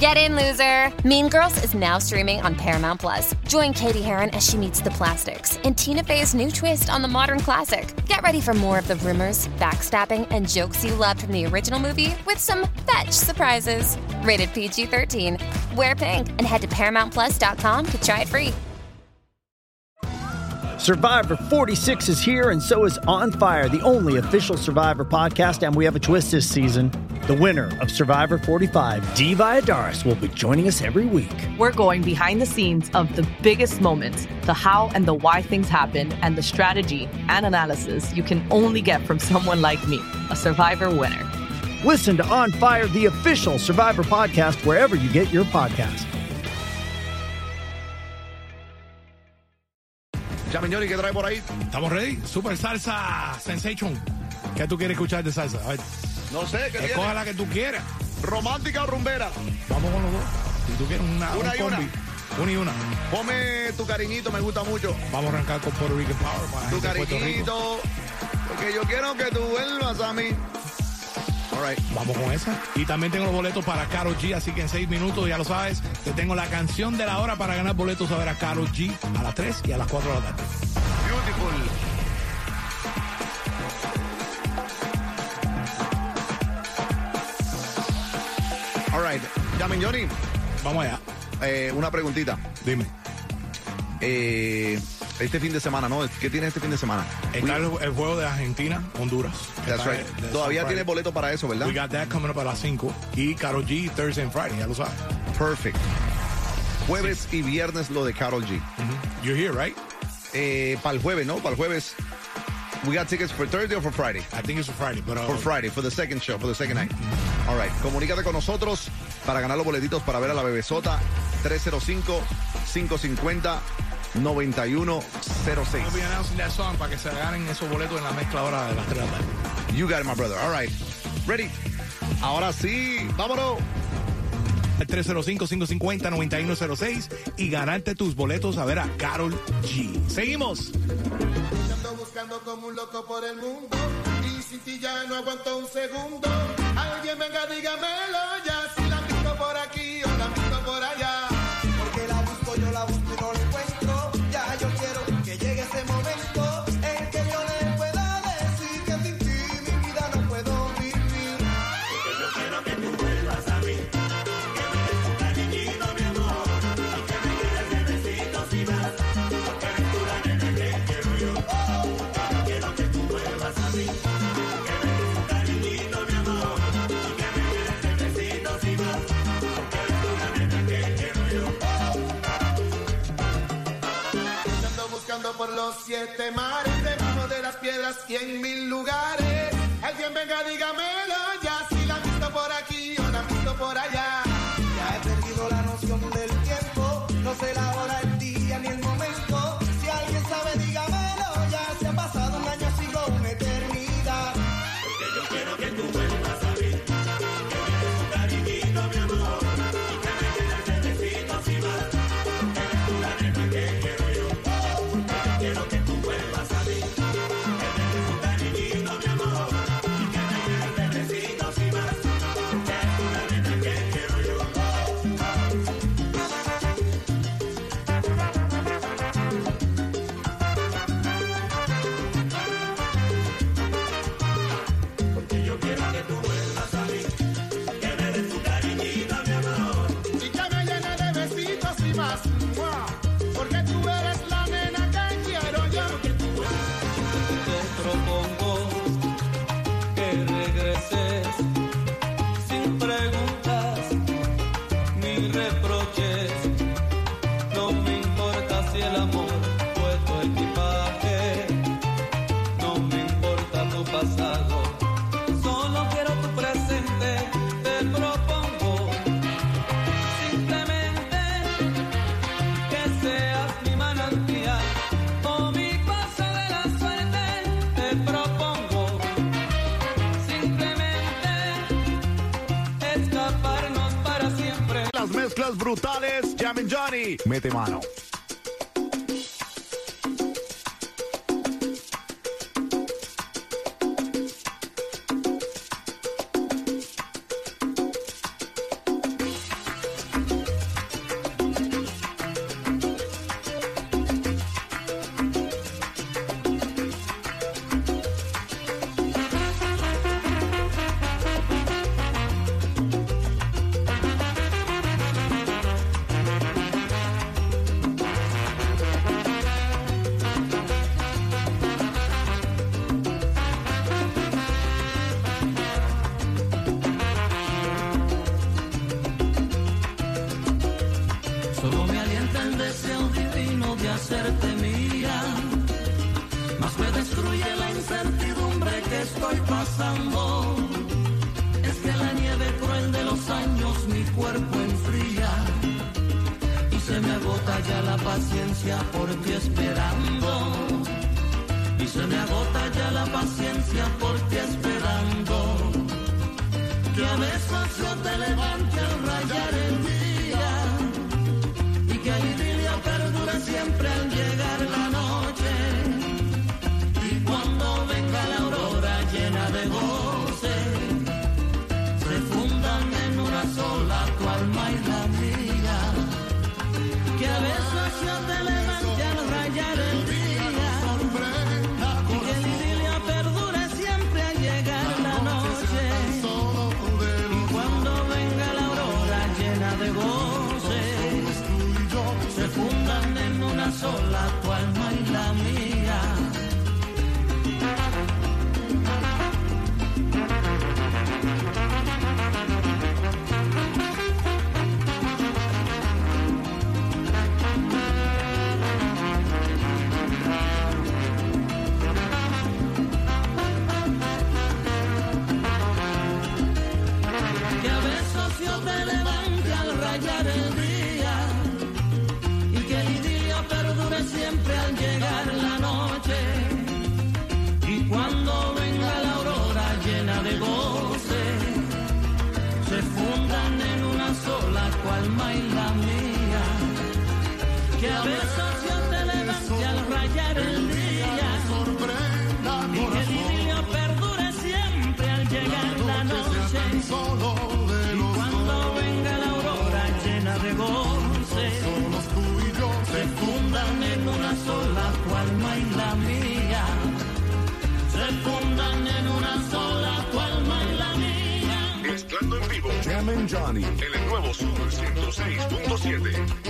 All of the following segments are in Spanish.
Get in, loser! Mean Girls is now streaming on Paramount Plus. Join Katie Heron as she meets the plastics in Tina Fey's new twist on the modern classic. Get ready for more of the rumors, backstabbing, and jokes you loved from the original movie with some fetch surprises. Rated PG 13. Wear pink and head to ParamountPlus.com to try it free. Survivor 46 is here, and so is On Fire, the only official Survivor podcast. And we have a twist this season. The winner of Survivor 45, Dee Valladares, will be joining us every week. We're going behind the scenes of the biggest moments, the how and the why things happen, and the strategy and analysis you can only get from someone like me, a Survivor winner. Listen to On Fire, the official Survivor podcast, wherever you get your podcast. Ya, Miñoni, ¿qué trae por ahí? ¿Estamos ready? Super Salsa Sensation. ¿Qué tú quieres escuchar de salsa? A ver, No sé, ¿qué escoja tiene? la que tú quieras. ¿Romántica o rumbera? Vamos con los dos. Si tú quieres una, Una un y combi. Una y una. Ponme tu cariñito, me gusta mucho. Vamos a arrancar con Puerto Rican Power para Tu cariñito. Porque yo quiero que tú vuelvas a mí. All right. Vamos con esa. Y también tengo los boletos para Karol G, así que en seis minutos, ya lo sabes, te tengo la canción de la hora para ganar boletos a ver a Karol G a las 3 y a las 4 de la tarde. Ya, Miñoni, Vamos allá. eh, una preguntita. Dime. Eh, este fin de semana, ¿no? ¿Qué tienes este fin de semana? Está el, el juego de Argentina, Honduras. That's right. Todavía Friday. boleto para eso, ¿verdad? We got that coming up a las 5. Y Karol G Thursday and Friday, ya lo sabes. Perfect. Jueves y viernes lo de Carol G. You're here, right? Eh, para el jueves, ¿no? Para el jueves. We got tickets for Thursday or for Friday? I think it's for Friday, but uh, For Friday, for the second show, for the second night. All right. Comunícate con nosotros para ganar los boletitos para ver a la bebesota 305-550-9106. We'll be announcing that song para que se ganen esos boletos en la mezcla ahora de las 3 de la tarde. You got it, my brother. All right. Ready? Ahora sí, vámonos. El 305-550-9106 y ganarte tus boletos a ver a Carol G. Seguimos. Ando buscando como un loco por el mundo y sin ti ya no aguanto un segundo. Alguien venga, dígamelo siete mares, debajo de las piedras y en mil lugares. Alguien venga, dígamelo brutales. Jammin' Johnny. Mete mano. Ya la paciencia por ti esperando. Y se me agota ya la paciencia por ti esperando. Que a veces yo te levante al rayar el día y que el idilio perdure siempre al llegar Besos yo te levante al rayar el día y que el idilio perdure siempre al llegar la noche. Y cuando venga la aurora llena de goce, se fundan en una sola tu alma y la mía. Se fundan en una sola tu alma y la mía. Mezclando en vivo. Jammin' Johnny. En el nuevo Sur 106.7.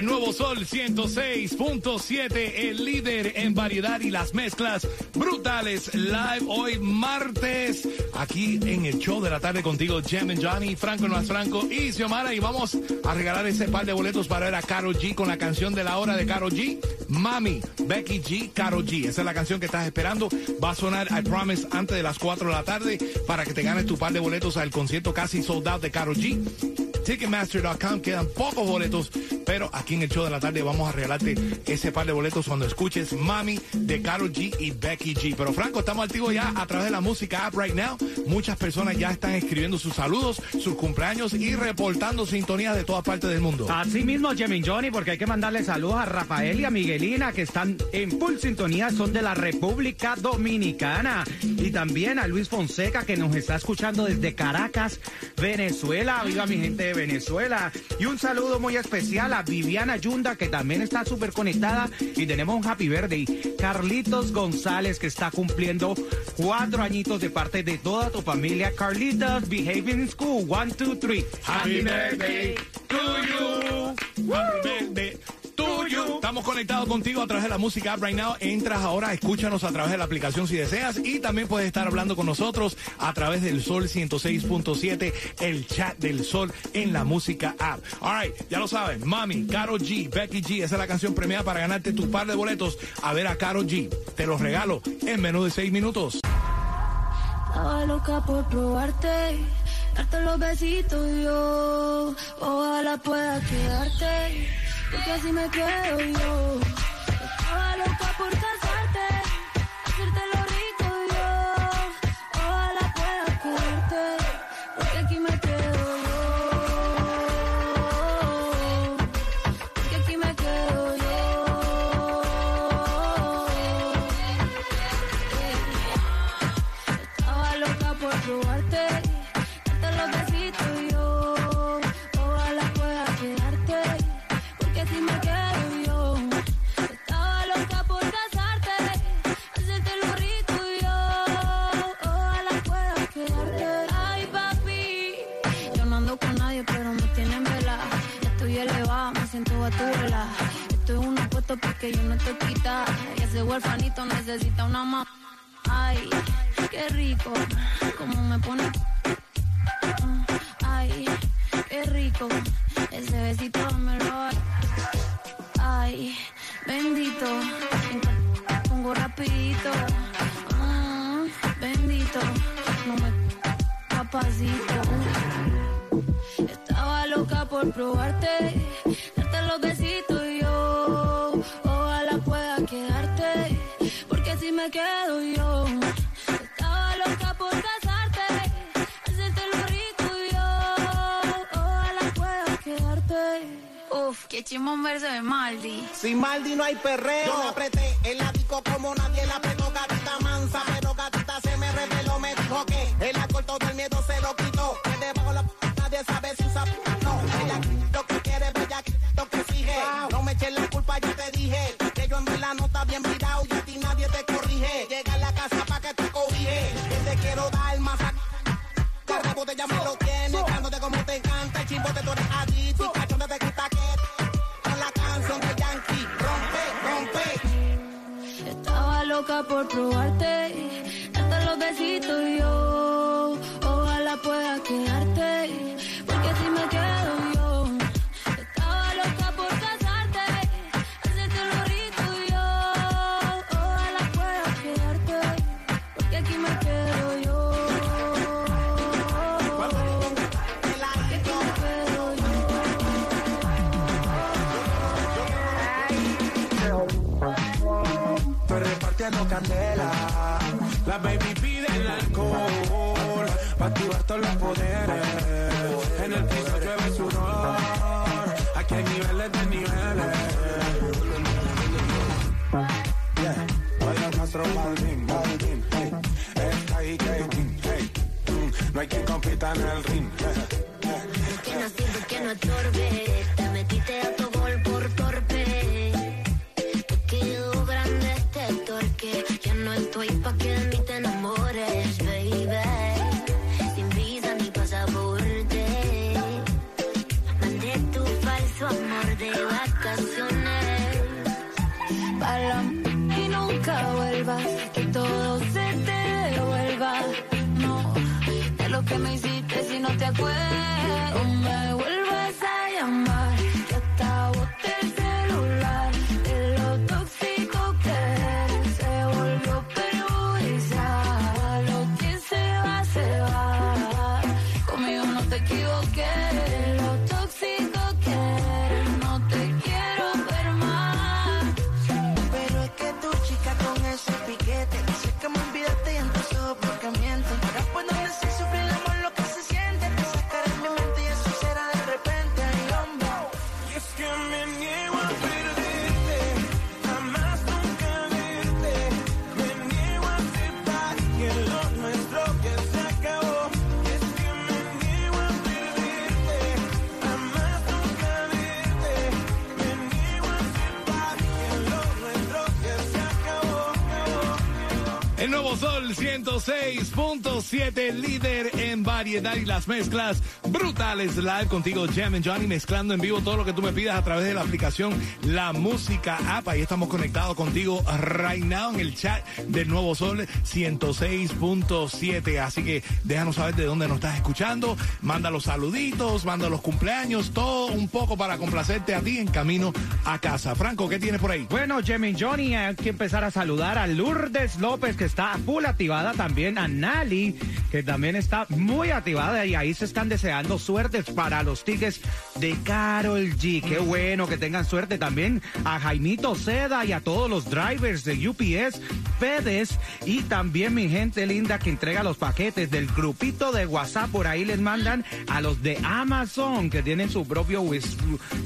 El nuevo Sol 106.7, el líder en variedad y las mezclas brutales. Live hoy martes, aquí en el show de la tarde contigo, Jam and Johnny, Franco más Franco y Xiomara. Y vamos a regalar ese par de boletos para ver a Caro G con la canción de la hora de Caro G. Mami, Becky G, Caro G. Esa es la canción que estás esperando. Va a sonar, I promise, antes de las 4 de la tarde para que te ganes tu par de boletos al concierto casi sold out de Caro G. Ticketmaster.com quedan pocos boletos, pero aquí en el show de la tarde vamos a regalarte ese par de boletos cuando escuches Mami de Karol G y Becky G. Pero Franco, estamos activos ya a través de la música app right now. Muchas personas ya están escribiendo sus saludos, sus cumpleaños y reportando sintonías de todas partes del mundo. Así mismo, Jimmy Johnny, porque hay que mandarle saludos a Rafael y a Miguelina, que están en full sintonía, son de la República Dominicana. Y también a Luis Fonseca, que nos está escuchando desde Caracas, Venezuela. Viva mi gente de Venezuela. Y un saludo muy especial a Viviana Yunda, que también está súper conectada. Y tenemos un happy birthday. Carlitos González, que está cumpliendo cuatro añitos de parte de toda tu familia. Carlitos, behaving in school. One, two, three. Happy birthday to you. Happy birthday conectados contigo a través de la música app right now. Entras ahora, escúchanos a través de la aplicación si deseas y también puedes estar hablando con nosotros a través del Sol 106.7, el chat del Sol en la música app. All right, ya lo sabes, Mami, Caro G, Becky G, esa es la canción premiada para ganarte tu par de boletos a ver a Caro G. Te los regalo en menos de seis minutos. Porque así me quedo yo. No estoy quita. Y ese huerfanito necesita una mamá. Ay, qué rico, como me pone. Ay, qué rico, ese besito me lo. Ay, bendito, pongo rapidito. Mm, bendito, no me capacito. Estaba loca por probarte, Chimón verse de Maldi. Sin Maldi no hay perreo. Yo me apreté el disco como nadie la apretó, loca por probarte, darte los besitos yo. Ojalá pueda quedarte, Repartiendo candela. La baby pide el alcohol. Pa' activar todos los poderes. En el piso llueve sudor. Aquí hay niveles de niveles. Yeah. Oye, Castro Baldwin, Baldwin, hey. Está. Mm, No hay quien compita en el ring. Que no sirve, que no estorbe. Este torque. Ya no estoy pa' que de mí te enamores, baby. Sin visa ni pasaporte. Mandé tu falso amor de vacaciones. Para y nunca vuelvas. Que todo se te devuelva. No, de lo que me hiciste si no te acuerdas. Nuevo Sol 106.7, líder en variedad y las mezclas brutales live contigo, Jam and Johnny, mezclando en vivo todo lo que tú me pidas a través de la aplicación La Música App. Ahí estamos conectados contigo right now en el chat del nuevo Sol 106.7. Así que déjanos saber de dónde nos estás escuchando. Manda los saluditos, manda los cumpleaños, todo un poco para complacerte a ti en camino a casa. Franco, ¿qué tienes por ahí? Bueno, Jimmy Johnny, hay que empezar a saludar a Lourdes López, que está full activada, también a Nali, que también está muy activada, y ahí se están deseando suertes para los tickets de Carol G. Qué bueno que tengan suerte también a Jaimito Seda y a todos los drivers de UPS, FedEx, y también mi gente linda que entrega los paquetes del grupito de WhatsApp, por ahí les mandan a los de Amazon, que tienen su propio,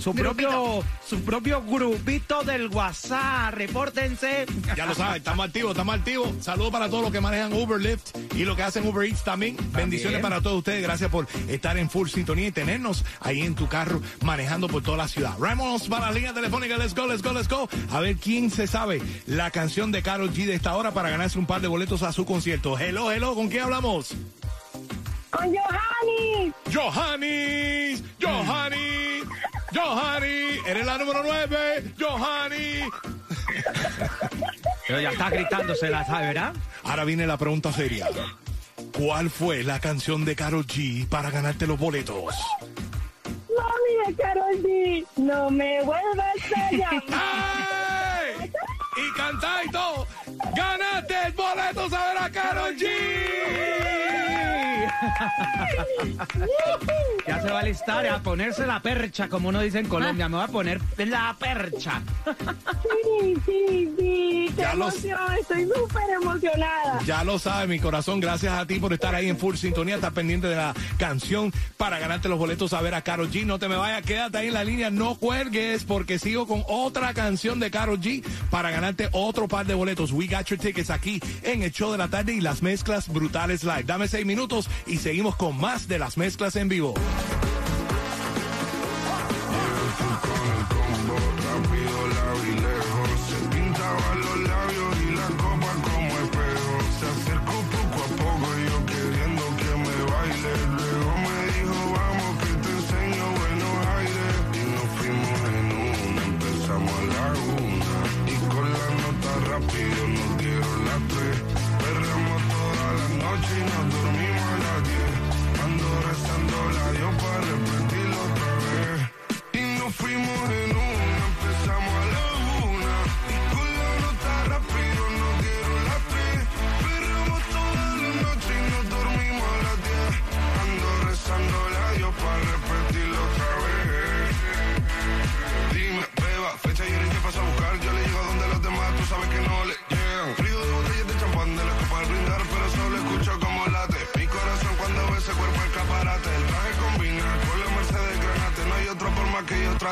su propio, su propio grupito del WhatsApp, repórtense. Ya lo saben, estamos activos, estamos activos. Saludos para todos los que manejan Uber, Lyft y los que hacen Uber Eats también. Bendiciones para todos ustedes. Gracias por estar en full sintonía y tenernos ahí en tu carro manejando por toda la ciudad. Vámonos para la línea telefónica. Let's go, let's go, let's go. A ver quién se sabe la canción de Carol G de esta hora para ganarse un par de boletos a su concierto. Hello, hello, ¿con quién hablamos? Con Johanny. Johanny, Johanny, Johanny, eres la número 9, Johanny. Pero ya está gritando, se la sabe, ¿verdad? Ahora viene la pregunta seria. ¿Cuál fue la canción de Karol G para ganarte los boletos? Mami de Carol G. No me vuelvas a llamar. ¡Ey! Y canta y todo. ¡Ganaste el boleto a ver a Karol G! Ya se va a listar a ponerse la percha, como uno dice en Colombia. Me voy a poner la percha. Sí, sí, sí. Qué Ya emoción. Estoy súper emocionada. Ya lo sabes, mi corazón. Gracias a ti por estar ahí en full sintonía. Estar pendiente de la canción para ganarte los boletos a ver a Karol G. No te me vayas, quédate ahí en la línea. No cuelgues porque sigo con otra canción de Karol G para ganarte otro par de boletos. We got your tickets aquí en el show de la tarde y las mezclas brutales live. Dame seis minutos y seguimos con más de las mezclas en vivo.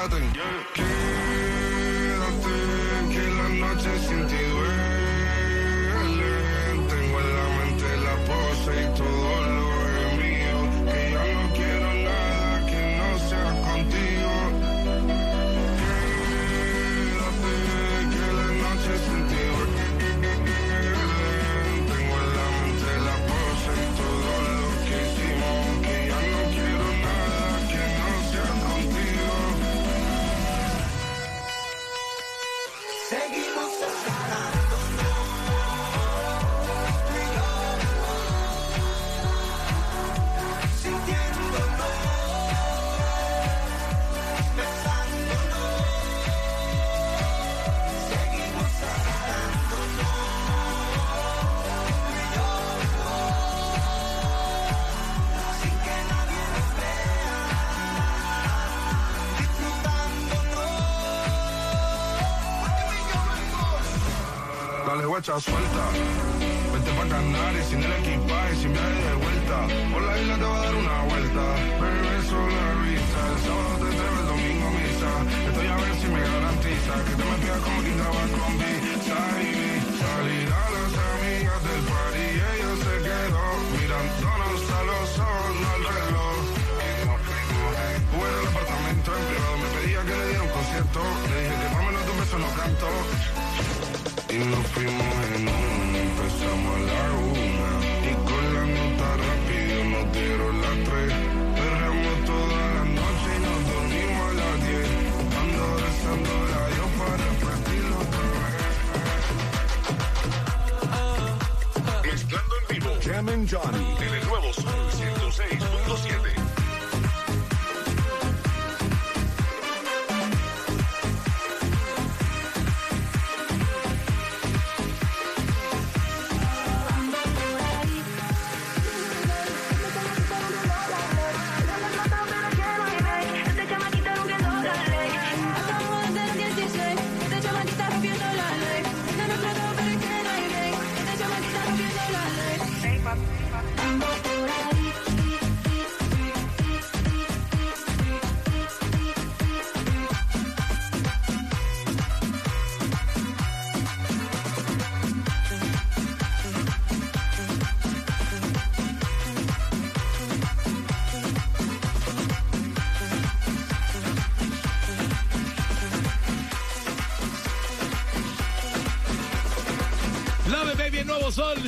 Cada noche sin ti guacha, suelta. Vete pa' Canarias sin el equipaje, sin viaje de vuelta. Por la isla te va a dar una vuelta. Bebé, solo la vista. El sábado te traigo el domingo misa. Estoy a ver si me garantiza que te me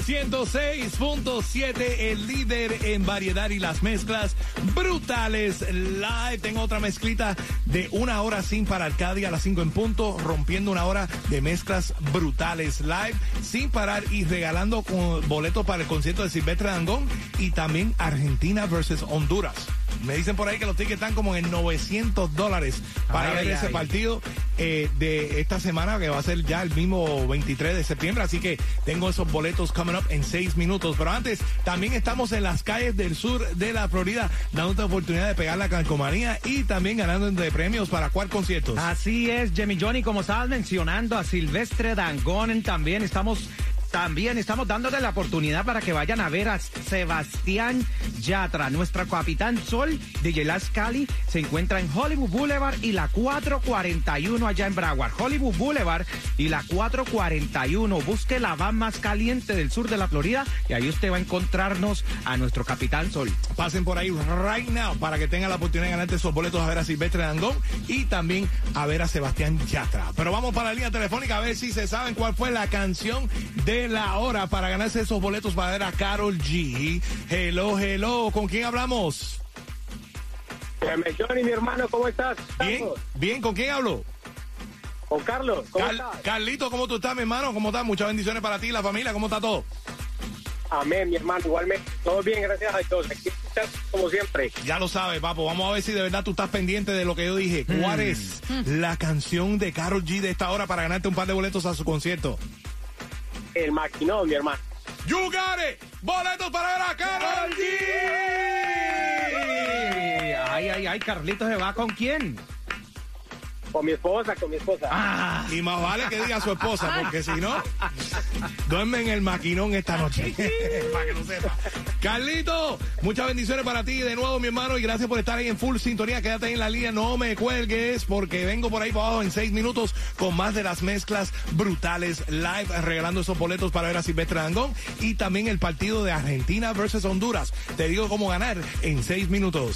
nuevo Sol 106.7, el líder en variedad y las mezclas brutales live. Tengo otra mezclita de una hora sin parar cada día a las 5 en punto, rompiendo una hora de mezclas brutales live sin parar y regalando boletos para el concierto de Silvestre Dangón y también Argentina versus Honduras. Me dicen por ahí que los tickets están como en 900 dólares para Ay, ver ese ay. partido eh, de esta semana que va a ser ya el mismo 23 de septiembre. Así que tengo esos boletos coming up en seis minutos. Pero antes, también estamos en las calles del sur de la Florida, dándote oportunidad de pegar la calcomanía y también ganando de premios para cuál conciertos. Así es, Jimmy Johnny, como estabas mencionando a Silvestre Dangón, también estamos también estamos dándole la oportunidad para que vayan a ver a Sebastián Yatra, nuestra capitán Sol de Yelas Cali. Se encuentra en Hollywood Boulevard y la 441 allá en Broward. Hollywood Boulevard y la 441. Busque la van más caliente del sur de la Florida y ahí usted va a encontrarnos a nuestro capitán Sol. Pasen por ahí right now para que tengan la oportunidad de ganarte esos boletos a ver a Silvestre Dangón y también a ver a Sebastián Yatra. Pero vamos para la línea telefónica a ver si se saben cuál fue la canción de la hora para ganarse esos boletos para ver a Carol G. Hello, hello. ¿Con quién hablamos? Johnny, mi hermano, ¿cómo estás? Bien, bien. ¿Con quién hablo? Con Carlos, ¿cómo Car- estás? Carlito, ¿cómo tú estás, mi hermano? ¿Cómo estás? Muchas bendiciones para ti, la familia. ¿Cómo está todo? Amén, mi hermano, igualmente. Todo bien, gracias a Dios. Aquí estás como siempre. Ya lo sabes, papo. Vamos a ver si de verdad tú estás pendiente de lo que yo dije. ¿Cuál es la canción de Carol G de esta hora para ganarte un par de boletos a su concierto? El maquinón, mi hermano. You got it. Boletos para ver a Carol G. Ay, ay, ay, Carlito se va con quién? Con mi esposa, con mi esposa. Ah, Y más vale que diga a su esposa, porque si no, duerme en el maquinón esta noche. para que lo sepa. Carlito, muchas bendiciones para ti de nuevo, mi hermano, y gracias por estar ahí en full sintonía. Quédate ahí en la línea, no me cuelgues, porque vengo por ahí para abajo en seis minutos con más de las mezclas brutales live, regalando esos boletos para ver a Silvestre Dangón y también el partido de Argentina versus Honduras. Te digo cómo ganar en seis minutos.